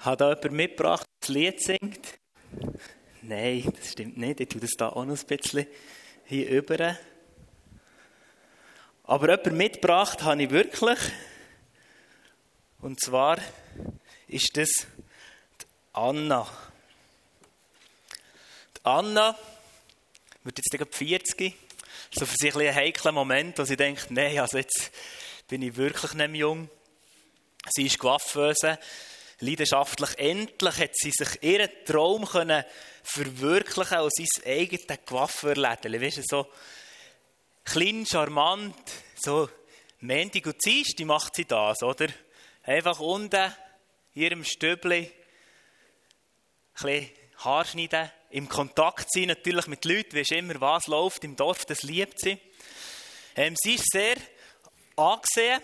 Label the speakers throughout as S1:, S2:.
S1: Hat da jemand mitgebracht, das Lied singt? Nein, das stimmt nicht. Ich tue das da auch noch ein bisschen hier über. Aber jemand mitgebracht habe ich wirklich. Und zwar ist das die Anna. Die Anna wird jetzt gerade 40. So für sich ein heikler Moment, wo sie denkt, nein, also jetzt bin ich wirklich nicht mehr jung. Sie ist Coiffeuse, leidenschaftlich. Endlich hat sie sich ihren Traum können verwirklichen aus sein eigenes Coiffeurläden. Weißt du, so klein, charmant, so Mendig und die macht sie das, oder? Einfach unten in ihrem Stübli ein Haarschneiden, im Kontakt sein natürlich mit Leuten, wie immer was läuft im Dorf, das liebt sie. Ähm, sie ist sehr angesehen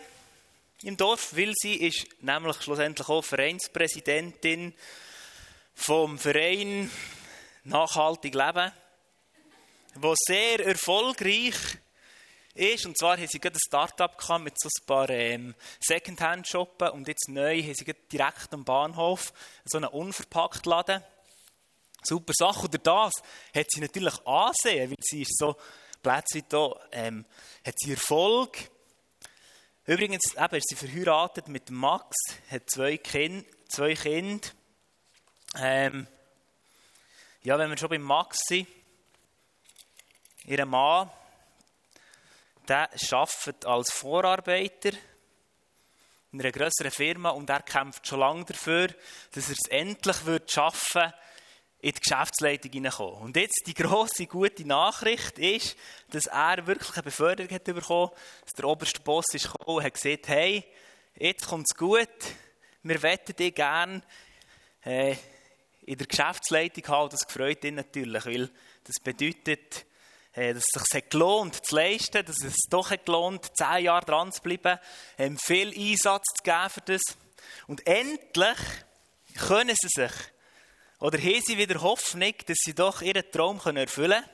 S1: im Dorf, weil sie ist nämlich schlussendlich auch Vereinspräsidentin vom Verein Nachhaltig Leben, wo sehr erfolgreich ist. Und zwar haben sie gerade ein Start-up mit so ein paar ähm, Secondhand-Shoppen und jetzt neu haben sie direkt am Bahnhof so einen unverpackt Laden. Super Sache. Oder das hat sie natürlich ansehen, weil sie ist so plötzlich da, ähm, hat sie Erfolg Übrigens eben, ist sie verheiratet mit Max, hat zwei, kind, zwei Kinder. Ähm, ja, wenn wir schon bei Max sind, ihr Mann, der arbeitet als Vorarbeiter in einer größeren Firma und er kämpft schon lange dafür, dass er es endlich schaffen wird, in die Geschäftsleitung hineinkommen. Und jetzt die grosse, gute Nachricht ist, dass er wirklich eine Beförderung hat bekommen, dass der oberste Boss ist gekommen und hat gesagt, hey, jetzt kommt es gut, wir wetten dich gerne äh, in der Geschäftsleitung haben. Das freut ihn natürlich, weil das bedeutet, äh, dass es sich gelohnt zu leisten, dass es doch gelohnt, zehn Jahre dran zu bleiben, ähm, viel Einsatz zu geben für das. Und endlich können sie sich oder haben sie wieder Hoffnung, dass sie doch ihren Traum erfüllen können?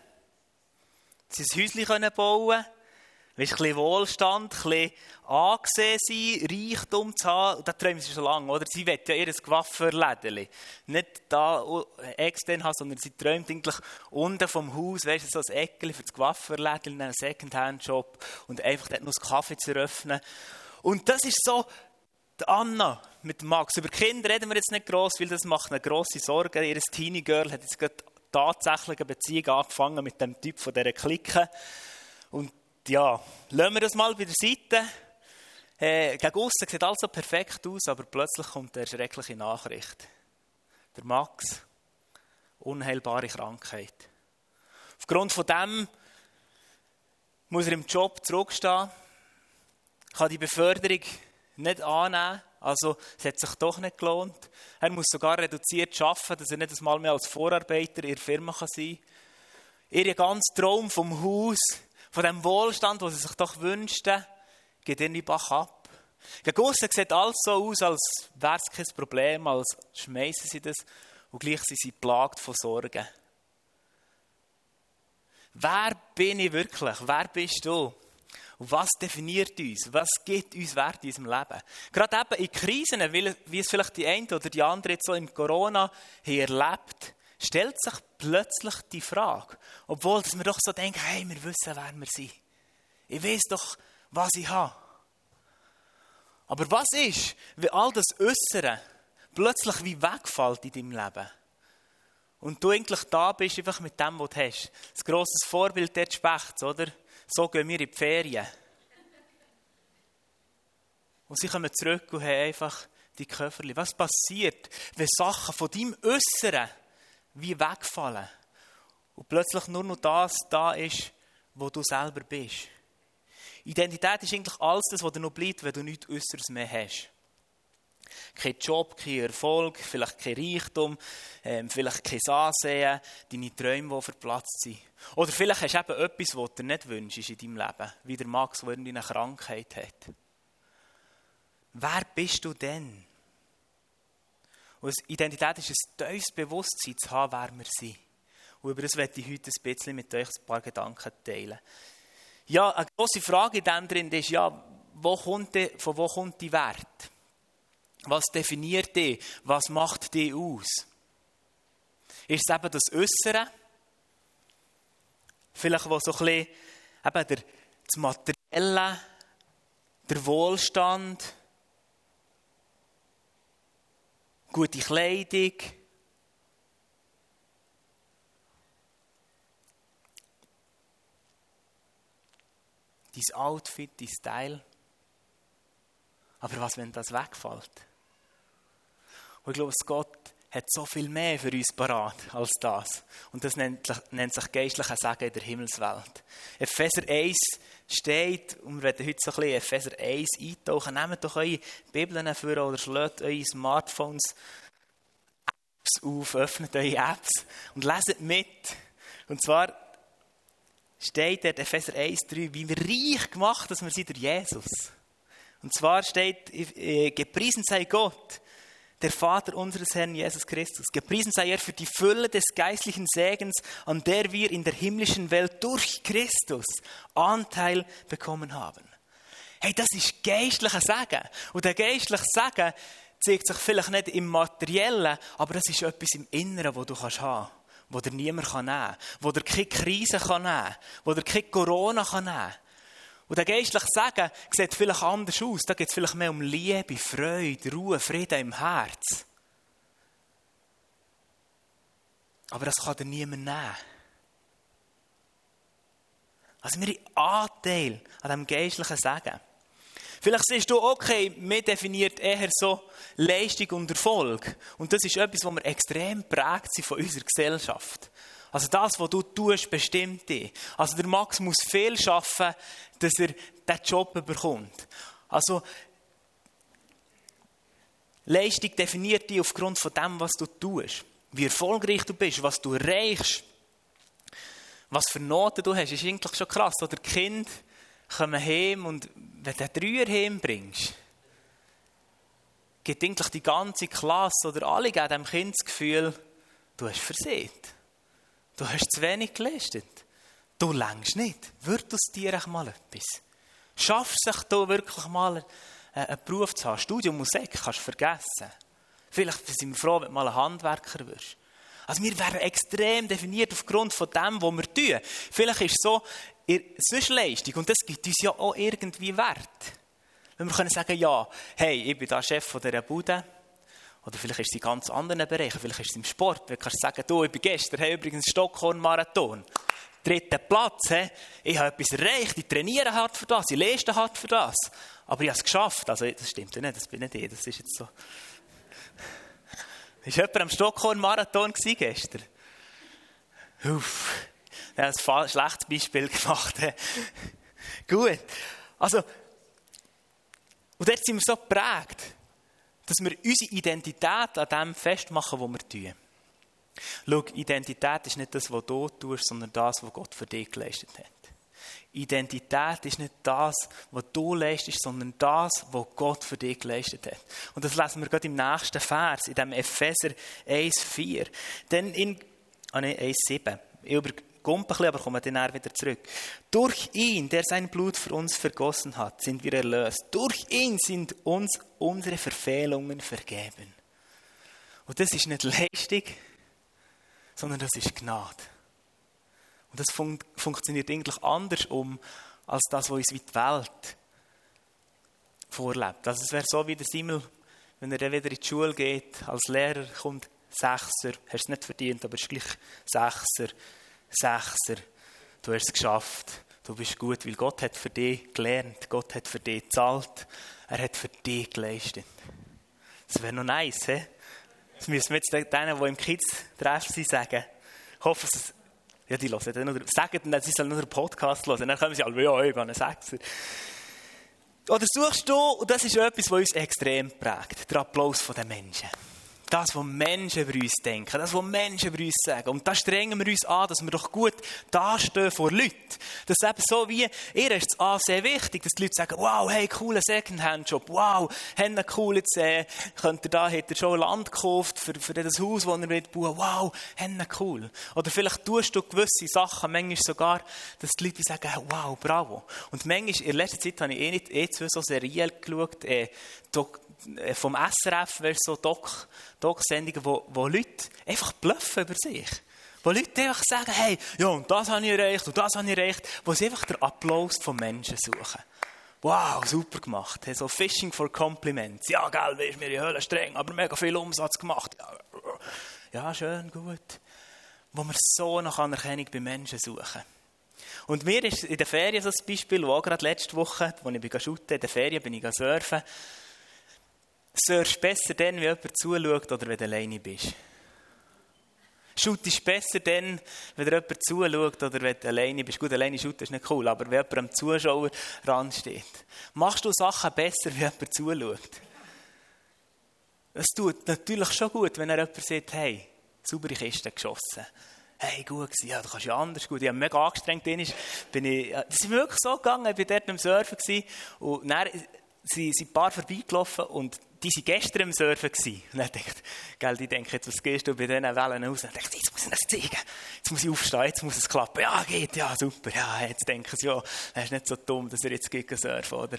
S1: Dass sie ein Häuschen bauen können? Ein bisschen Wohlstand, ein bisschen angesehen sein, Reichtum zu haben. Das träumen sie schon lange, oder? Sie wollen ja ihr Coiffeurlädchen. Nicht da extern haben, sondern sie träumt eigentlich unten vom Haus, weißt du, so ein Eckchen für das Coiffeurlädchen, einen Secondhand-Shop und einfach dort noch einen Kaffee zu eröffnen. Und das ist so die Anna mit Max. Über Kinder reden wir jetzt nicht gross, weil das macht eine grosse Sorge. Ihr Teenie Girl hat jetzt gerade tatsächlich eine Beziehung angefangen mit dem Typ von dieser Clique. Und ja, lassen wir das mal bei der Seite. Äh, gegen aussen sieht alles so perfekt aus, aber plötzlich kommt eine schreckliche Nachricht. Der Max, unheilbare Krankheit. Aufgrund von dem muss er im Job zurückstehen, kann die Beförderung nicht annehmen. Also es hat sich doch nicht gelohnt. Er muss sogar reduziert arbeiten, dass er nicht einmal mehr als Vorarbeiter in der Firma sein kann. Ihr ganzer Traum vom Haus, von dem Wohlstand, den sie sich doch wünschten, geht in die Bach ab. Gegen sieht alles so aus, als wäre es kein Problem, als schmeißen sie das und gleich sind sie plagt von Sorgen. Wer bin ich wirklich? Wer bist du? Und was definiert uns? Was gibt uns Wert in unserem Leben? Gerade eben in Krisen, wie es vielleicht die eine oder die andere jetzt so im Corona erlebt, stellt sich plötzlich die Frage, obwohl wir doch so denken, hey, wir wissen, wer wir sind. Ich weiß doch, was ich habe. Aber was ist, wenn all das Äußere plötzlich wie wegfällt in deinem Leben? Und du eigentlich da bist, einfach mit dem, was du hast. Das grosses Vorbild der Specht, oder? So gehen wir in die Ferien. Und sie kommen zurück und haben einfach die Köfferli. Was passiert, wenn Sachen von deinem Äußeren wie wegfallen und plötzlich nur noch das da ist, wo du selber bist? Identität ist eigentlich alles das, was dir noch bleibt, wenn du nichts Äußeres mehr hast kein Job, kein Erfolg, vielleicht kein Reichtum, ähm, vielleicht kein Ansehen, deine Träume, die verplatzt sind. Oder vielleicht hast du eben etwas, was du nicht wünschst in deinem Leben, wie der Max, der irgendwie eine Krankheit hat. Wer bist du denn? Und Identität ist ein tiefes Bewusstsein zu haben, wer wir sind. Und über das werde ich heute ein bisschen mit euch ein paar Gedanken teilen. Ja, eine grosse Frage in dem drin ist, ja, wo kommt von wo kommt die Wert? Was definiert dich? Was macht dich aus? Ist es eben das Äußere? Vielleicht wo so ein bisschen eben der, das Materielle, der Wohlstand, gute Kleidung, dein Outfit, dein Style. Aber was, wenn das wegfällt? Und ich glaube, Gott hat so viel mehr für uns parat als das. Und das nennt, nennt sich geistlicher Sagen in der Himmelswelt. Epheser 1 steht, und wir werden heute so ein bisschen Epheser 1 eintauchen, nehmt doch eure Bibeln vor oder schlägt eure Smartphones Apps auf, öffnet eure Apps und leset mit. Und zwar steht dort Epheser 1, 3, wie wir reich gemacht, dass wir sind durch Jesus. Und zwar steht, äh, gepriesen sei Gott, der Vater unseres Herrn Jesus Christus. Gepriesen sei er für die Fülle des geistlichen Segens, an der wir in der himmlischen Welt durch Christus Anteil bekommen haben. Hey, das ist geistlicher Segen. Und der geistliche Segen zeigt sich vielleicht nicht im Materiellen, aber das ist etwas im Inneren, wo du kannst haben wo dir niemand nehmen kann, wo dir keine Krise nehmen kann, wo dir keine Corona nehmen kann. Und der geistliche Segen sieht vielleicht anders aus. Da geht es vielleicht mehr um Liebe, Freude, Ruhe, Frieden im Herz. Aber das kann dir niemand nehmen. Also wir haben Anteil an diesem geistlichen Segen. Vielleicht siehst du, okay, mir definiert eher so Leistung und Erfolg. Und das ist etwas, was wir extrem prägt sind von unserer Gesellschaft. Also das, was du tust, bestimmt dich. Also der Max muss viel schaffen, dass er diesen Job bekommt. Also Leistung definiert dich aufgrund von dem, was du tust. Wie erfolgreich du bist, was du erreichst. Was für Noten du hast, ist eigentlich schon krass. Oder Kind kommen heim und wenn du Dreier heimbringst, gibt eigentlich die ganze Klasse oder alle geben dem Kind das Gefühl, du hast versehen. Du hast zu wenig geleistet. Du längst nicht. Wird aus dir mal etwas? Schaffst du sich da wirklich mal einen Beruf zu haben? Studium Musik kannst du vergessen. Vielleicht sind wir froh, wenn du mal ein Handwerker wirst. Also wir werden extrem definiert aufgrund von dem, was wir tun. Vielleicht ist es so, ist Leistung und das gibt uns ja auch irgendwie Wert. Wenn wir können sagen, ja, hey, ich bin da Chef von dieser Bude, oder vielleicht ist es in ganz anderen Bereichen, vielleicht ist es im Sport. Du kannst sagen, du, ich bin gestern, hey, übrigens Stockholm-Marathon. Dritter Platz, hey. ich habe etwas erreicht, ich trainiere hart für das, ich lese hart für das. Aber ich habe es geschafft. Also, das stimmt ja nicht, das bin nicht ich, das ist jetzt so. Ist jemand am Stockholm-Marathon gestern? Uff, er hat ein schlechtes Beispiel gemacht. Gut. Also, und jetzt sind wir so geprägt dass wir unsere Identität an dem festmachen, was wir tun. Schau, Identität ist nicht das, was du tust, sondern das, was Gott für dich geleistet hat. Identität ist nicht das, was du leistest, sondern das, was Gott für dich geleistet hat. Und das lesen wir gerade im nächsten Vers, in dem Epheser 1,4. Denn in, ah nee, 1,7. Ich bisschen, aber kommen dann wieder zurück. Durch ihn, der sein Blut für uns vergossen hat, sind wir erlöst. Durch ihn sind uns unsere Verfehlungen vergeben. Und das ist nicht Leistung, sondern das ist Gnade. Und das fun funktioniert eigentlich anders um, als das, was uns die Welt vorlebt. Also es wäre so wie der Simmel, wenn er dann wieder in die Schule geht, als Lehrer kommt Sechser, hast es nicht verdient, aber es ist gleich Sechser. Sechser, du hast es geschafft. Du bist gut, weil Gott hat für dich gelernt, Gott hat für dich gezahlt, er hat für dich geleistet. Das wäre noch nice, he? Das müssen wir jetzt denen, die im Kids-Treff sind, sagen. Ich hoffe, es, ja, die hören dann nur, sagen dann, sie sollen nur einen Podcast hören. Dann kommen sie alle, ja, ich bin ein Sechser. Oder suchst du, und das ist etwas, was uns extrem prägt, der Applaus der Menschen das, was Menschen über uns denken, das, was Menschen über uns sagen. Und da strengen wir uns an, dass wir doch gut dastehen vor Leuten. Das ist eben so wie, ihr ist es A sehr wichtig, dass die Leute sagen, wow, hey, cooler Secondhand-Job, wow, haben einen cool, jetzt äh, könnt ihr da, hat ihr schon Land gekauft für, für das Haus, das ihr wollt bauen, wow, haben cool. Oder vielleicht tust du gewisse Sachen, manchmal sogar, dass die Leute sagen, wow, bravo. Und manchmal, in letzter Zeit habe ich eh nicht eh so seriell geschaut, äh, äh, vom SRF, weißt, so Doc, Doc-Sendungen, wo, wo Leute einfach bluffen über sich. Wo Leute einfach sagen, hey, ja, und das habe ich erreicht, und das habe ich erreicht, wo sie einfach den Applaus von Menschen suchen. Wow, super gemacht. So Fishing for Compliments. Ja, gell, wie ist mir die Höhle streng, aber mega viel Umsatz gemacht. Ja, schön, gut. Wo wir so nach Anerkennung bei Menschen suchen. Und mir ist in der Ferien so ein Beispiel, wo auch gerade letzte Woche, als ich bin in der Ferien bin ich surfen. Surfst besser dann, wenn jemand zuschaut oder wenn du alleine bist. Shoot ist besser dann, wenn dir jemand zuschaut oder wenn du alleine bist. Gut, alleine shooten ist nicht cool, aber wenn jemand am Zuschauer steht. Machst du Sachen besser, wenn jemand zuschaut? Es tut natürlich schon gut, wenn er jemand sagt, hey, saubere Kiste geschossen hey, gut gewesen, ja, du kannst ja anders gut. Ich habe mega angestrengt, bin ich, das ist wirklich so gegangen, ich war dort am Surfen und dann sind, sind ein paar vorbeigelaufen und die waren gestern am Surfen. Und dann ich, gell, die denken jetzt, was gehst du bei diesen Wellen raus? Und ich, jetzt muss ich das zeigen. Jetzt muss ich aufstehen, jetzt muss es klappen. Ja, geht, ja, super. Ja, jetzt denken sie, ja, er ist nicht so dumm, dass er jetzt gegen surfen, oder?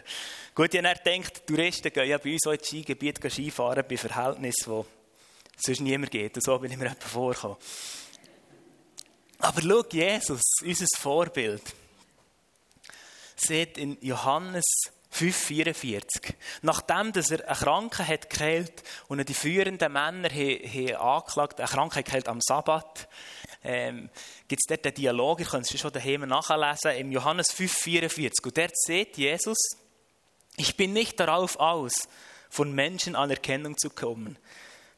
S1: Gut, habe dann gedacht, Touristen gehen ja bei uns auch ins Skigebiet Skifahren bei Verhältnissen, wo sonst niemand geht. Und so bin ich mir etwa vorgekommen. Aber schau, Jesus, unser Vorbild, sieht in Johannes 5,44. Nachdem dass er einen Kranken hat geheilt und die führenden Männer haben, angeklagt, einen Kranken geheilt am Sabbat, ähm, gibt es dort einen Dialog, ihr könnt es schon daheim nachlesen, im Johannes 5,44. Und dort sieht Jesus, ich bin nicht darauf aus, von Menschen Anerkennung zu, kommen,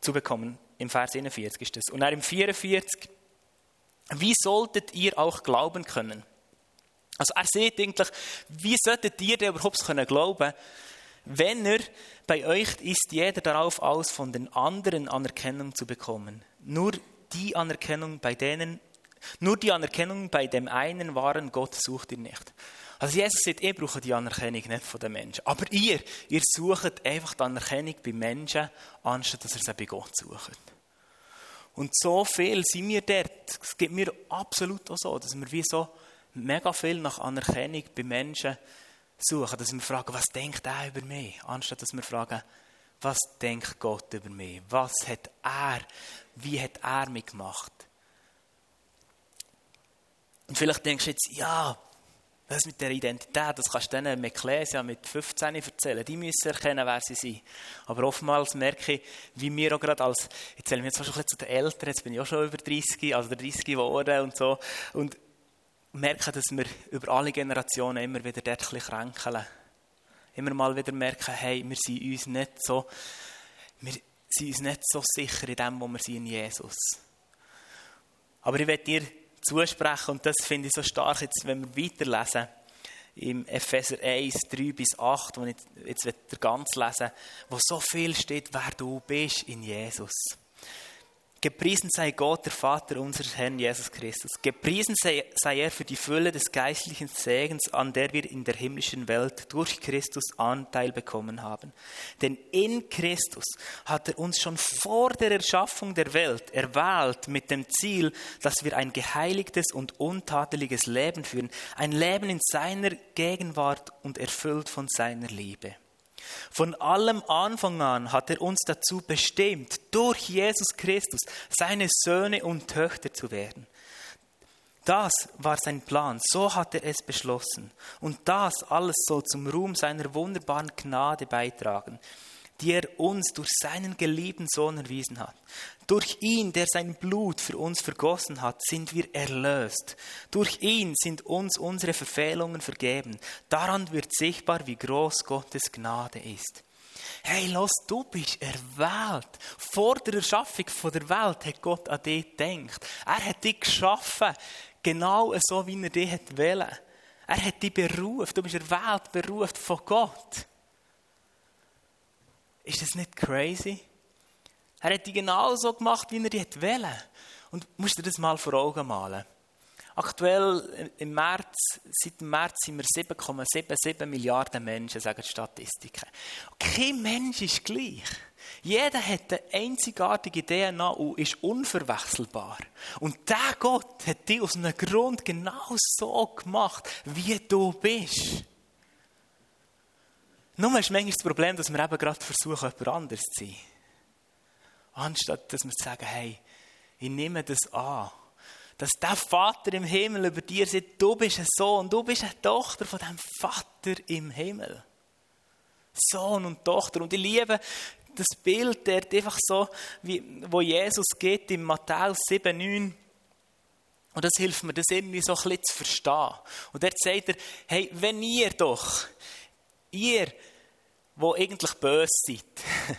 S1: zu bekommen. Im Vers 41 ist das. Und er im 44, wie solltet ihr auch glauben können? Also er sieht eigentlich, wie solltet ihr denn überhaupt können glauben, wenn er bei euch ist jeder darauf aus, von den anderen Anerkennung zu bekommen. Nur die Anerkennung bei denen, nur die Anerkennung bei dem einen wahren Gott sucht ihr nicht. Also Jesus sagt, ihr braucht die Anerkennung nicht von den Menschen. Aber ihr, ihr sucht einfach die Anerkennung bei Menschen, anstatt dass ihr sie bei Gott sucht. Und so viel sind wir dort. Es gibt mir absolut auch so, dass wir wie so mega viel nach Anerkennung bei Menschen suchen. Dass wir fragen, was denkt er über mich? Anstatt dass wir fragen, was denkt Gott über mich? Was hat er, wie hat er mich gemacht? Und vielleicht denkst du jetzt, ja, das mit der Identität, das kannst du denen im Ecclesia mit 15 erzählen. Die müssen erkennen, wer sie sind. Aber oftmals merke ich, wie wir auch gerade als, jetzt zählen wir jetzt schon zu den Eltern, jetzt bin ich auch schon über 30, also 30 geworden und so. Und merke, dass wir über alle Generationen immer wieder dort ein kränkeln. Immer mal wieder merken, hey, wir sind uns nicht so, wir sind uns nicht so sicher in dem, wo wir sind in Jesus. Aber ich werde dir zusprechen. Und das finde ich so stark, jetzt, wenn wir weiterlesen, im Epheser 1, 3 bis 8, wo ich jetzt ganz lesen wo so viel steht, wer du bist in Jesus. Gepriesen sei Gott, der Vater unseres Herrn Jesus Christus. Gepriesen sei, sei, er für die Fülle des geistlichen Segens, an der wir in der himmlischen Welt durch Christus Anteil bekommen haben. Denn in Christus hat er uns schon vor der Erschaffung der Welt erwählt mit dem Ziel, dass wir ein geheiligtes und untadeliges Leben führen, ein Leben in seiner Gegenwart und erfüllt von seiner Liebe. Von allem Anfang an hat er uns dazu bestimmt, durch Jesus Christus seine Söhne und Töchter zu werden. Das war sein Plan, so hat er es beschlossen. Und das alles soll zum Ruhm seiner wunderbaren Gnade beitragen, die er uns durch seinen geliebten Sohn erwiesen hat. Durch ihn, der sein Blut für uns vergossen hat, sind wir erlöst. Durch ihn sind uns unsere Verfehlungen vergeben. Daran wird sichtbar, wie groß Gottes Gnade ist. Hey, los, du bist erwählt. Vor der Erschaffung der Welt hat Gott an dich gedacht. Er hat dich geschaffen, genau so, wie er dich wollen. Er hat dich berufen. Du bist erwählt, berufen von Gott. Ist das nicht crazy? Er hat die genau so gemacht, wie er die wollte. Und musst dir das mal vor Augen malen. Aktuell im März, seit dem März sind wir 7,77 Milliarden Menschen, sagen die Statistiken. Kein Mensch ist gleich. Jeder hat eine einzigartige DNA und ist unverwechselbar. Und der Gott hat dich aus einem Grund genau so gemacht, wie du bist. Nur ist manchmal das Problem, dass wir eben gerade versuchen, jemand anderes zu sein. Anstatt, dass wir sagen, hey, ich nehme das an. Dass der Vater im Himmel über dir sagt, du bist ein Sohn, du bist eine Tochter von dem Vater im Himmel. Sohn und Tochter. Und ich liebe das Bild dort einfach so, wie, wo Jesus geht in Matthäus 7, 9. Und das hilft mir, das irgendwie so ein bisschen zu verstehen. Und dort sagt er, hey, wenn ihr doch, ihr, wo eigentlich böse seid,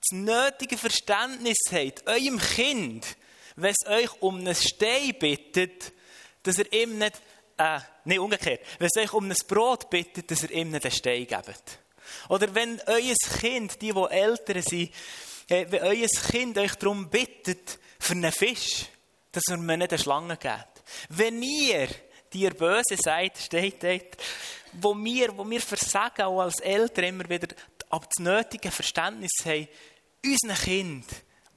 S1: das nötige Verständnis habt, eurem Kind, wenn es euch um einen Stein bittet, dass ihr ihm nicht, äh, nicht umgekehrt, wenn es euch um ein Brot bittet, dass ihr ihm nicht einen Stein gebt. Oder wenn euer Kind, die, die älter sind, äh, wenn euer Kind euch darum bittet, für einen Fisch, dass er mir nicht eine Schlange gibt. Wenn ihr, die ihr böse seid, steht dort, wo wir, wo wir versagen, auch als Eltern immer wieder, aber das nötige Verständnis haben, unseren Kind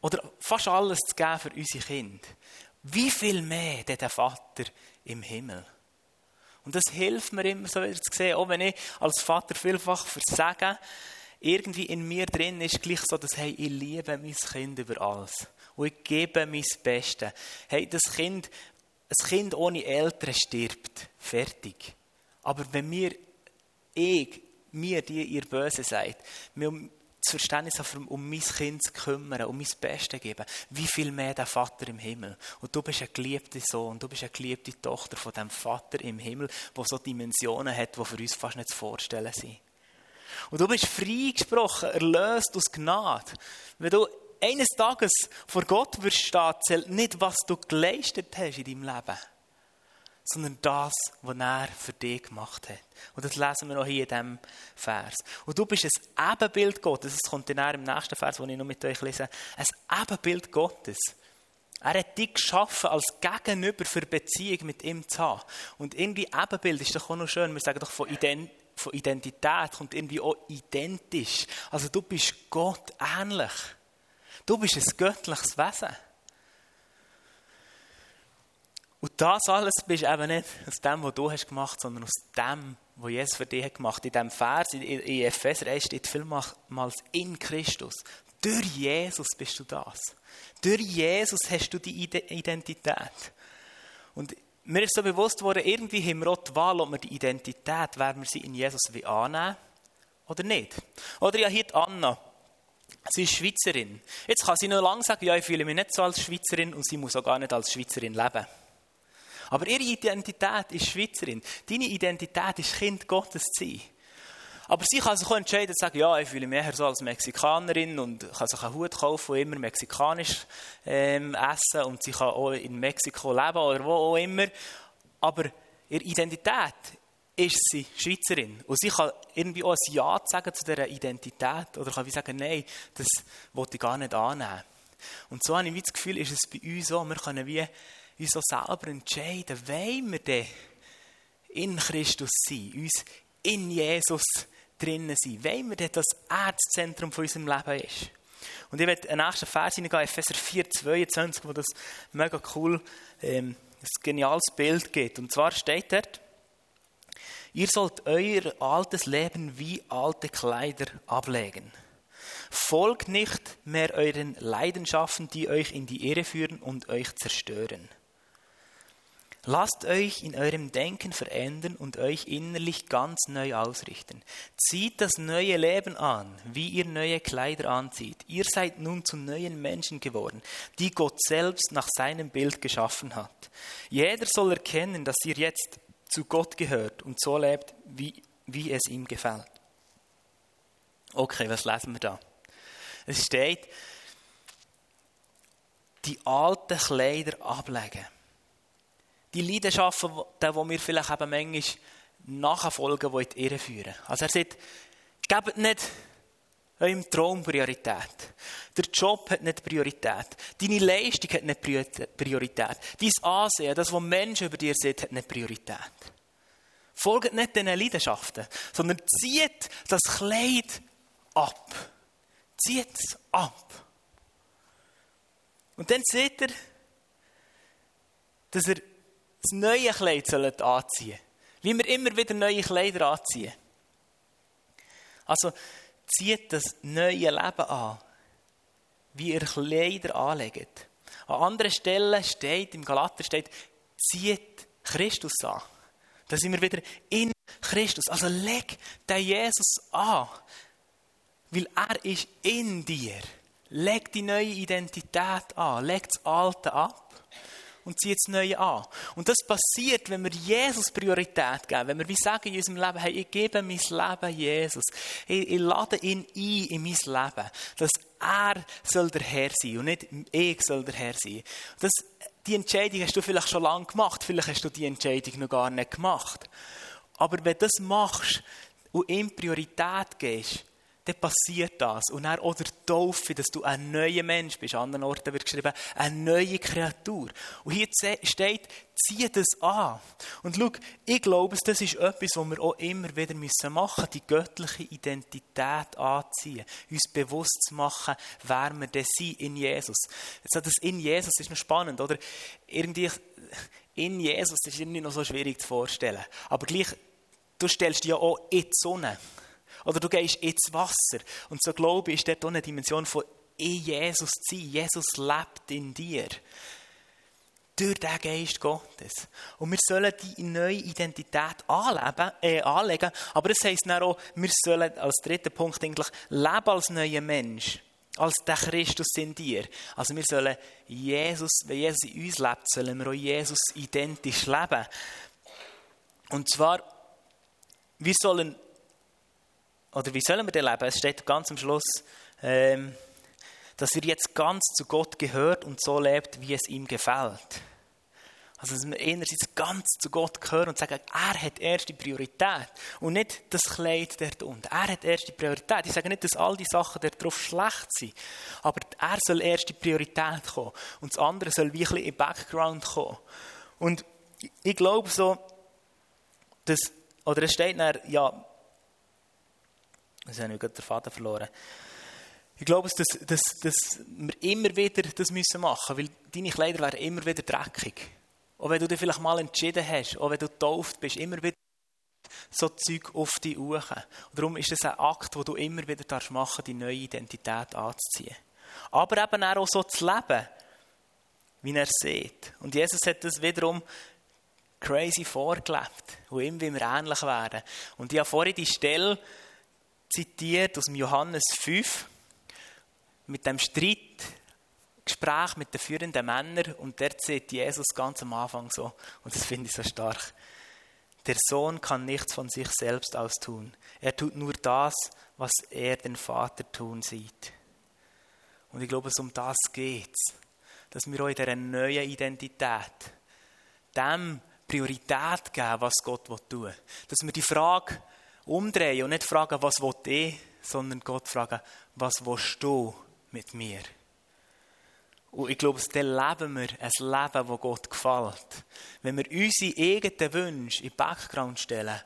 S1: oder fast alles zu geben für unsere Kinder. Wie viel mehr der Vater im Himmel? Und das hilft mir immer so wieder zu sehen, auch wenn ich als Vater vielfach versage, irgendwie in mir drin ist gleich so, dass hey, ich liebe mein Kind über alles. Und ich gebe mein Bestes. Hey, das Kind, ein Kind ohne Eltern stirbt. Fertig. Aber wenn mir, ich, mir, die ihr Böse seid, mir das Verständnis haben, um mein Kind zu kümmern, um mein Bestes zu geben, wie viel mehr der Vater im Himmel. Und du bist ein geliebter Sohn, du bist eine geliebte Tochter von dem Vater im Himmel, der so Dimensionen hat, die für uns fast nicht zu vorstellen sind. Und du bist freigesprochen, erlöst aus Gnade. Wenn du eines Tages vor Gott wirst stehen, zählt nicht, was du geleistet hast in deinem Leben sondern das, was er für dich gemacht hat. Und das lesen wir noch hier in diesem Vers. Und du bist ein Ebenbild Gottes. Das kommt dann im nächsten Vers, den ich noch mit euch lese. Ein Ebenbild Gottes. Er hat dich geschaffen als Gegenüber für Beziehung mit ihm zu haben. Und irgendwie Ebenbild ist doch auch noch schön. Wir sagen doch von, Ident von Identität kommt irgendwie auch identisch. Also du bist Gott ähnlich. Du bist ein göttliches Wesen. Und das alles bist eben nicht aus dem, was du hast gemacht, sondern aus dem, was Jesus für dich hat gemacht. In diesem Vers, in, in Epheser 1 steht vielmals in Christus. Durch Jesus bist du das. Durch Jesus hast du die Identität. Und mir ist so bewusst worden, irgendwie haben wir auch die Wahl, ob wir die Identität, werden wir sie in Jesus annehmen oder nicht. Oder ja, hier die Anna. Sie ist Schweizerin. Jetzt kann sie noch lange sagen, ja, ich fühle mich nicht so als Schweizerin und sie muss auch gar nicht als Schweizerin leben. Aber ihre Identität ist Schweizerin. Deine Identität ist Kind Gottes zu sein. Aber sie kann sich auch entscheiden und sagen, ja, ich fühle mich eher so als Mexikanerin und kann sich einen Hut kaufen und immer mexikanisch ähm, essen und sie kann auch in Mexiko leben oder wo auch immer. Aber ihre Identität ist sie Schweizerin. Und sie kann irgendwie auch ein Ja sagen zu dieser Identität oder kann wie sagen, nein, das wollte ich gar nicht annehmen. Und so habe ich das Gefühl, ist es bei uns so, wir können wie uns so selber entscheiden, wollen wir denn in Christus sein, uns in Jesus drinnen sein, wollen wir denn das Erzzentrum von unserem Leben ist. Und ich werde den nächsten Vers hineingehen, Epheser 4, 22, wo das mega cool, ähm, ein geniales Bild gibt. Und zwar steht dort, ihr sollt euer altes Leben wie alte Kleider ablegen. Folgt nicht mehr euren Leidenschaften, die euch in die Irre führen und euch zerstören. Lasst euch in eurem Denken verändern und euch innerlich ganz neu ausrichten. Zieht das neue Leben an, wie ihr neue Kleider anzieht. Ihr seid nun zu neuen Menschen geworden, die Gott selbst nach seinem Bild geschaffen hat. Jeder soll erkennen, dass ihr jetzt zu Gott gehört und so lebt, wie, wie es ihm gefällt. Okay, was lesen wir da? Es steht, die alten Kleider ablegen die Leidenschaften, die wir vielleicht eben manchmal nachfolgen, die in die Irre führen. Also er sagt, gebt nicht eurem Traum Priorität. Der Job hat nicht Priorität. Deine Leistung hat nicht Priorität. Dein Ansehen, das, was Menschen über dir sehen, hat nicht Priorität. Folgt nicht diesen Leidenschaften, sondern zieht das Kleid ab. Zieht es ab. Und dann seht ihr, dass er das neue Kleid anziehen Wie wir immer wieder neue Kleider anziehen. Also zieht das neue Leben an, wie ihr Kleider anlegt. An anderen Stellen steht, im Galater steht, zieht Christus an. Da sind wir wieder in Christus. Also leg den Jesus an, weil er ist in dir. Leg die neue Identität an, leg das Alte ab und zieht das Neue an. Und das passiert, wenn wir Jesus Priorität geben, wenn wir wie sagen in unserem Leben, hey, ich gebe mein Leben Jesus, ich, ich lade ihn ein in mein Leben, dass er soll der Herr sein und nicht ich soll der Herr sein. Das, die Entscheidung hast du vielleicht schon lange gemacht, vielleicht hast du die Entscheidung noch gar nicht gemacht. Aber wenn du das machst und ihm Priorität gibst, dann passiert das. Und dann auch der Taufe, dass du ein neuer Mensch bist. An anderen Orten wird geschrieben, eine neue Kreatur. Und hier steht, zieh das an. Und schau, ich glaube, das ist etwas, was wir auch immer wieder machen müssen, die göttliche Identität anziehen. Uns bewusst zu machen, wer wir denn sind in Jesus. Jetzt, das in Jesus ist noch spannend, oder? Irgendwie, in Jesus ist irgendwie noch so schwierig zu vorstellen. Aber gleich, du stellst dich ja auch in die Sonne. Oder du gehst ins Wasser. Und so glaube ich, ist dort eine Dimension von in Jesus zu sein. Jesus lebt in dir. Durch den Geist Gottes. Und wir sollen die neue Identität anleben, äh, anlegen. Aber das heisst dann auch, wir sollen als dritten Punkt eigentlich leben als neuer Mensch. Als der Christus in dir. Also wir sollen Jesus, wenn Jesus in uns lebt, sollen wir auch Jesus identisch leben. Und zwar, wir sollen oder wie sollen wir denn leben? Es steht ganz am Schluss, ähm, dass er jetzt ganz zu Gott gehört und so lebt, wie es ihm gefällt. Also, dass wir einerseits ganz zu Gott gehören und sagen, er hat erste Priorität. Und nicht das Kleid dort unten. Er hat erste Priorität. Ich sage nicht, dass all die Sachen dort drauf schlecht sind. Aber er soll erste Priorität kommen. Und das andere soll wie ein bisschen im Background kommen. Und ich glaube so, dass, oder es steht dann, ja, Jetzt habe ich gerade den Faden verloren. Ich glaube, dass, dass, dass wir immer wieder das müssen machen müssen, weil deine Kleider werden immer wieder dreckig. Auch wenn du dich vielleicht mal entschieden hast, auch wenn du getauft bist, immer wieder so Zeug auf die Uhr. Darum ist es ein Akt, wo du immer wieder machen darfst, die neue Identität anzuziehen. Aber eben auch so zu leben, wie er sieht. Und Jesus hat das wiederum crazy vorgelebt, wo ihm wir ähnlich werden. Und ich habe vorhin die Stelle zitiert aus dem Johannes 5 mit dem Streitgespräch mit den führenden Männern und der sieht Jesus ganz am Anfang so und das finde ich so stark. Der Sohn kann nichts von sich selbst aus tun. Er tut nur das, was er den Vater tun sieht. Und ich glaube, es um das geht dass wir auch in dieser neuen Identität dem Priorität geben, was Gott tun will. Dass wir die Frage umdrehen und nicht fragen, was will ich, sondern Gott fragen, was willst du mit mir? Und ich glaube, dann leben wir ein Leben, das Gott gefällt. Wenn wir unsere eigenen Wünsche in den Background stellen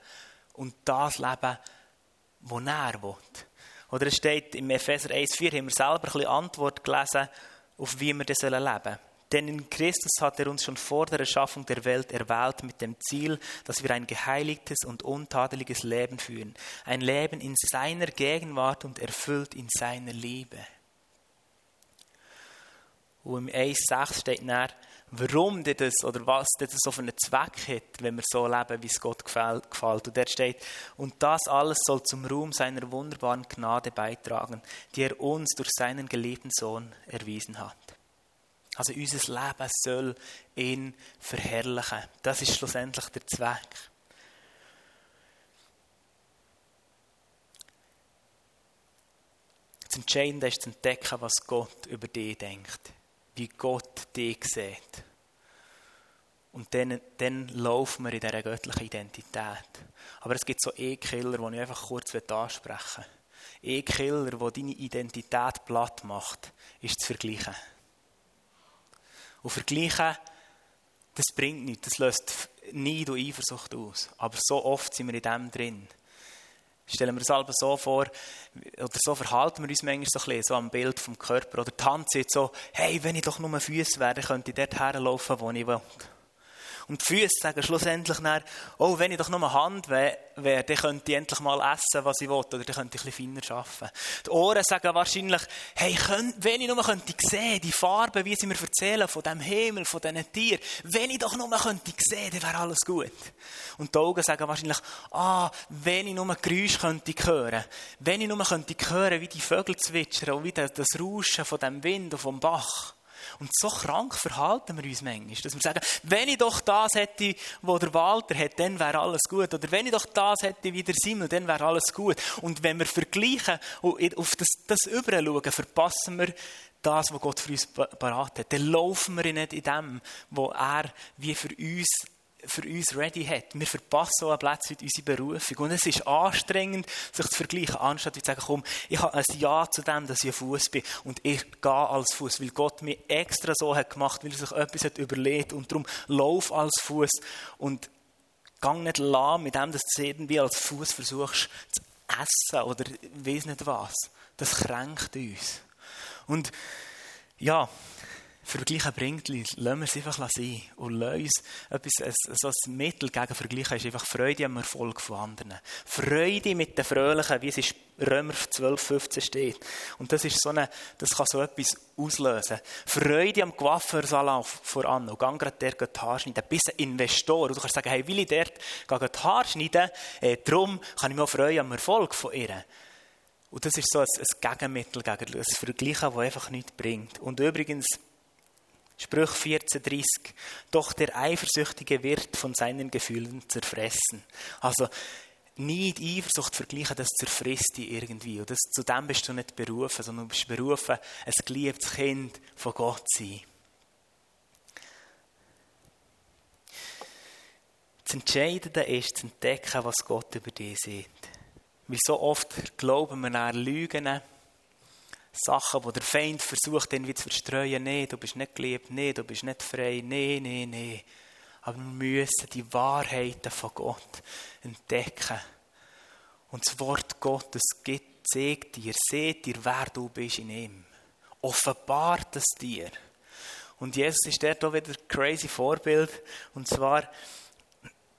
S1: und das leben, das er will. Oder es steht im Epheser 1,4, haben wir selber ein bisschen Antwort gelesen, auf wie wir das leben sollen. Denn in Christus hat er uns schon vor der Erschaffung der Welt erwählt mit dem Ziel, dass wir ein geheiligtes und untadeliges Leben führen. Ein Leben in seiner Gegenwart und erfüllt in seiner Liebe. Und im 1,6 steht dann, warum das oder was das so für einen Zweck hat, wenn wir so leben, wie es Gott gefällt. Und der steht, und das alles soll zum Ruhm seiner wunderbaren Gnade beitragen, die er uns durch seinen geliebten Sohn erwiesen hat. Also unser Leben soll ihn verherrlichen. Das ist schlussendlich der Zweck. Das Entscheidende ist zu entdecken, was Gott über dich denkt. Wie Gott dich sieht. Und dann, dann laufen wir in dieser göttlichen Identität. Aber es gibt so E-Killer, die ich einfach kurz ansprechen will. E-Killer, der deine Identität platt macht, ist zu vergleichen. Und vergleichen, das bringt nichts, das löst Neid und Eifersucht aus. Aber so oft sind wir in dem drin. Stellen wir uns selber so vor, oder so verhalten wir uns manchmal so ein bisschen, so am Bild vom Körper. Oder die Hand sieht so, hey, wenn ich doch nur Füße wäre, könnte ich dort herlaufen, wo ich will. Und die Füße sagen schlussendlich dann, oh, wenn ich doch nur eine Hand wäre, wär, dann könnte ich endlich mal essen, was ich will, oder dann könnte ich ein bisschen feiner arbeiten. Die Ohren sagen wahrscheinlich, hey, könnt, wenn ich nur könnte sehen, die Farben, wie sie mir erzählen, von dem Himmel, von diesen Tieren, wenn ich doch nur könnte sehen, dann wäre alles gut. Und die Augen sagen wahrscheinlich, ah, wenn ich nur Geräusche könnte hören, wenn ich nur könnte hören, wie die Vögel zwitschern und wie das Rauschen von dem Wind und vom Bach. Und so krank verhalten wir uns manchmal, dass wir sagen, wenn ich doch das hätte, wo der Walter hat, dann wäre alles gut. Oder wenn ich doch das hätte wie der Simon, dann wäre alles gut. Und wenn wir vergleichen und auf das, das Überschauen, verpassen wir das, was Gott für uns parat hat. Dann laufen wir nicht in dem, was er wie für uns für uns ready hat. Wir verpassen auch ein Plätzchen unsere Berufung. Und es ist anstrengend, sich zu vergleichen, anstatt zu sagen, komm, ich habe ein Ja zu dem, dass ich ein Fuß bin und ich gehe als Fuß, weil Gott mich extra so hat gemacht, weil er sich etwas hat überlegt und darum lauf als Fuß und gang nicht lahm mit dem, dass du irgendwie als Fuß versuchst zu essen oder weiß nicht was. Das kränkt uns. Und ja, Vergleichen bringt. Lassen wir es einfach sein. Und lassen uns etwas, so ein Mittel gegen Vergleichen ist einfach Freude am Erfolg von anderen. Freude mit den Fröhlichen, wie es in Römer 12, 15 steht. Und das ist so eine, das kann so etwas auslösen. Freude am Coiffeursalon voran. Und gang gerade der die Haare schneiden. Bis ein Investor. Und du kannst sagen, hey, will ich dort die Haare schneiden? Äh, darum kann ich mich auch freuen am Erfolg von ihr. Und das ist so ein, ein Gegenmittel gegen das Vergleichen, das einfach nichts bringt. Und übrigens, Sprüch 14,30. Doch der Eifersüchtige wird von seinen Gefühlen zerfressen. Also, Neid, Eifersucht vergleichen, das zerfrisst dich irgendwie. Und das, zu dem bist du nicht berufen, sondern du bist berufen, ein geliebtes Kind von Gott zu sein. Das Entscheidende ist, zu entdecken, was Gott über dich sieht. Wie so oft glauben wir an Lügen, Sachen, die der Feind versucht, irgendwie zu verstreuen. Nee, du bist nicht geliebt. Nee, du bist nicht frei. Nee, nee, nee. Aber wir müssen die Wahrheiten von Gott entdecken. Und das Wort Gottes gibt, zeigt dir, seht dir, wer du bist in ihm. Offenbart es dir. Und Jesus ist dort auch wieder ein crazy Vorbild. Und zwar,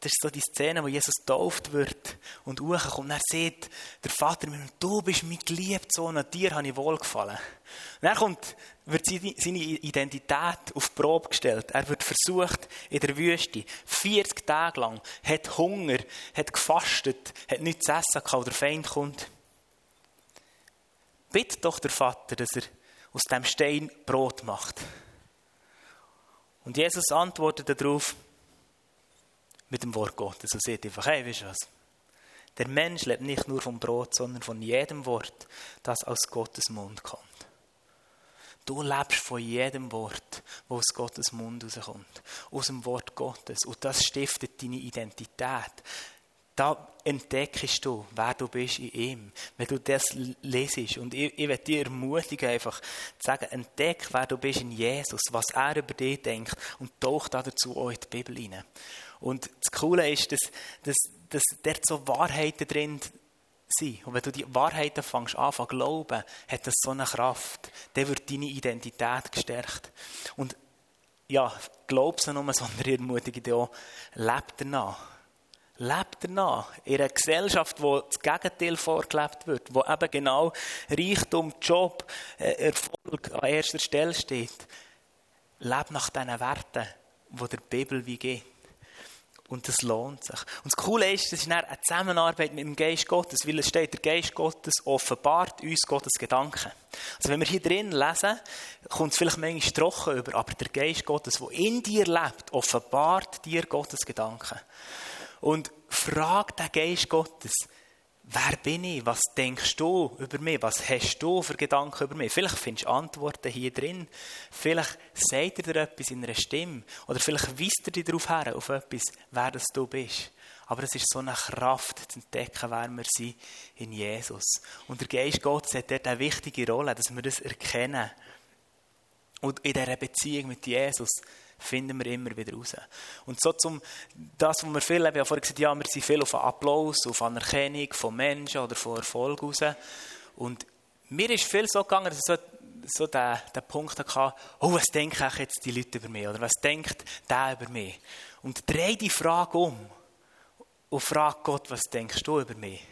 S1: das ist so die Szene, wo Jesus getauft wird und hochkommt. Und er sieht, der Vater, du bist mein geliebter Sohn, an dir habe ich wohlgefallen. Und dann kommt, wird seine Identität auf die Probe gestellt. Er wird versucht in der Wüste, 40 Tage lang, hat Hunger, hat gefastet, hat nichts zu essen gehabt, der Feind kommt. Bitte doch der Vater, dass er aus dem Stein Brot macht. Und Jesus antwortet darauf, mit dem Wort Gottes und sagt einfach, hey, weißt du was? Der Mensch lebt nicht nur vom Brot, sondern von jedem Wort, das aus Gottes Mund kommt. Du lebst von jedem Wort, das aus Gottes Mund rauskommt. Aus dem Wort Gottes. Und das stiftet deine Identität. Da entdeckst du, wer du bist in ihm. Wenn du das lesest. Und ich, ich werde dir ermutigen, einfach zu sagen, entdeck, wer du bist in Jesus, was er über dich denkt und tauch dazu auch in die Bibel hinein. Und das Coole ist, dass, dass, dass dort so Wahrheiten drin sind. Und wenn du die Wahrheiten fängst an zu glauben, hat das so eine Kraft. Dann wird deine Identität gestärkt. Und ja, glaub nicht nur, sondern ermutige dich auch, lebt danach. Lebt danach. In einer Gesellschaft, wo das Gegenteil vorgelebt wird, wo eben genau Reichtum, Job, äh, Erfolg an erster Stelle steht. Lebt nach diesen Werten, die der Bibel wie geht. Und das lohnt sich. Und das Coole ist, das ist eine Zusammenarbeit mit dem Geist Gottes, weil es steht, der Geist Gottes offenbart uns Gottes Gedanken. Also wenn wir hier drin lesen, kommt es vielleicht manchmal trocken über, aber der Geist Gottes, der in dir lebt, offenbart dir Gottes Gedanken. Und frag den Geist Gottes, Wer bin ich? Was denkst du über mich? Was hast du für Gedanken über mich? Vielleicht findest du Antworten hier drin. Vielleicht sagt er dir etwas in einer Stimme. Oder vielleicht weist er dich darauf her, auf etwas, wer das du bist. Aber es ist so eine Kraft, zu entdecken, wer wir sind in Jesus. Und der Geist Gottes hat dort eine wichtige Rolle, dass wir das erkennen. Und in dieser Beziehung mit Jesus finden wir immer wieder raus. Und so zum, das, was wir viel, ich habe vorhin gesagt, ja, wir sind viel auf Applaus, auf Anerkennung von Menschen oder von Erfolg raus. Und mir ist viel so gegangen, dass so so den, den Punkt hatte, oh, was denken jetzt die Leute über mich? Oder was denkt der über mich? Und dreh die Frage um und frag Gott, was denkst du über mich?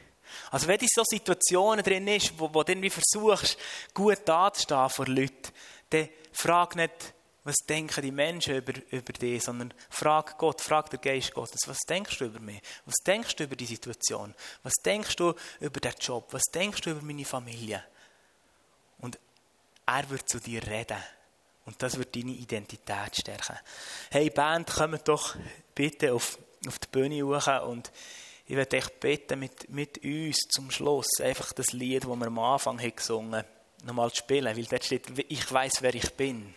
S1: Also wenn in so Situationen drin ist, wo, wo du irgendwie versuchst, gut dazustehen vor Leuten, dann frag nicht, was denken die Menschen über, über dich, sondern frag Gott, frag den Geist Gottes, was denkst du über mich? Was denkst du über die Situation? Was denkst du über den Job? Was denkst du über meine Familie? Und er wird zu dir reden. Und das wird deine Identität stärken. Hey Band, kommt doch bitte auf, auf die Bühne hoch und ich werde dich bitten, mit, mit uns zum Schluss einfach das Lied, das wir am Anfang haben gesungen haben, nochmal zu spielen, weil dort steht, ich weiß, wer ich bin,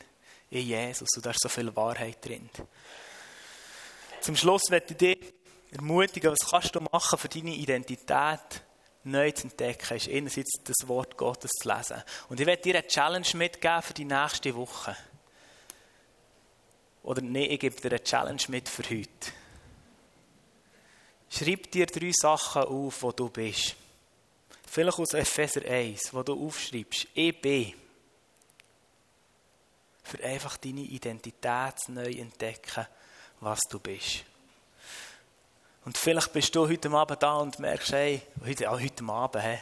S1: in Jesus, und da ist so viel Wahrheit drin. Zum Schluss werde ich dich ermutigen, was kannst du machen für deine Identität neu zu entdecken, ist einerseits das Wort Gottes zu lesen. Und ich werde dir eine Challenge mitgeben für die nächste Woche. Oder nee, ich gebe dir eine Challenge mit für heute. Schreib dir drei Sachen auf, wo du bist. Vielleicht aus Epheser 1, wo du aufschreibst, ich bin. Für einfach deine Identität neu entdecken, was du bist. Und vielleicht bist du heute Abend da und merkst, hey, heute, auch heute Abend, hey.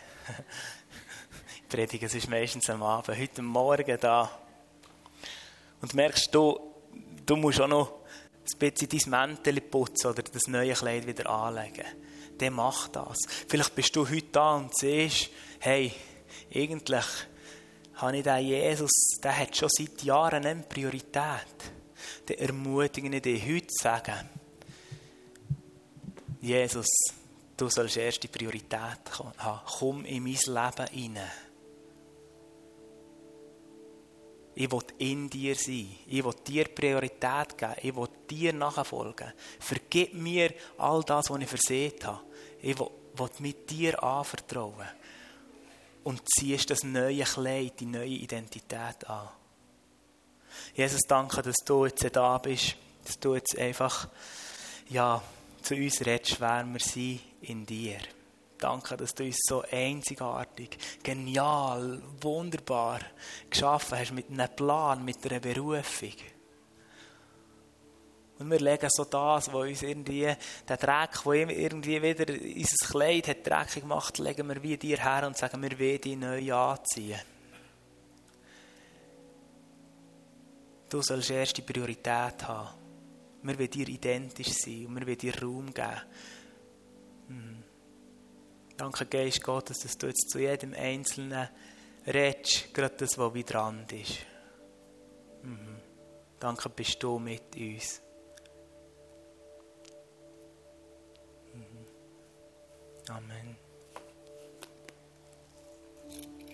S1: Predigen, es ist meistens am Abend, heute Morgen da. Und merkst du, du musst auch noch ein bisschen dein Mäntel putzen oder das neue Kleid wieder anlegen. Der macht das. Vielleicht bist du heute da und siehst, hey, eigentlich habe ich den Jesus, der hat schon seit Jahren eine Priorität. Der ermutige ich dich heute zu sagen, Jesus, du sollst erste Priorität haben. Komm in mein Leben rein. Ich will in dir sein. Ich will dir Priorität geben. Ich will dir nachfolgen. Vergib mir all das, was ich versehen habe. Ich will, will mit dir anvertrauen. Und ziehst das neue Kleid, die neue Identität an. Jesus, danke, dass du jetzt da bist. Dass du jetzt einfach, ja, zu uns redest, wer wir sind in dir. Danke, dass du uns so einzigartig, genial, wunderbar geschaffen hast mit einem Plan, mit einer Berufung. Und wir legen so das, was uns irgendwie, der Dreck, der irgendwie wieder unser Kleid hat dreckig gemacht, legen wir wie dir her und sagen, wir wollen dich neu anziehen. Du sollst erste Priorität haben. Wir wollen dir identisch sein und wir wollen dir Raum geben. Mhm. Danke, Geist Gottes, dass du jetzt zu jedem Einzelnen redest, gerade das, was wie dran ist. Mhm. Danke, bist du mit uns. Amen.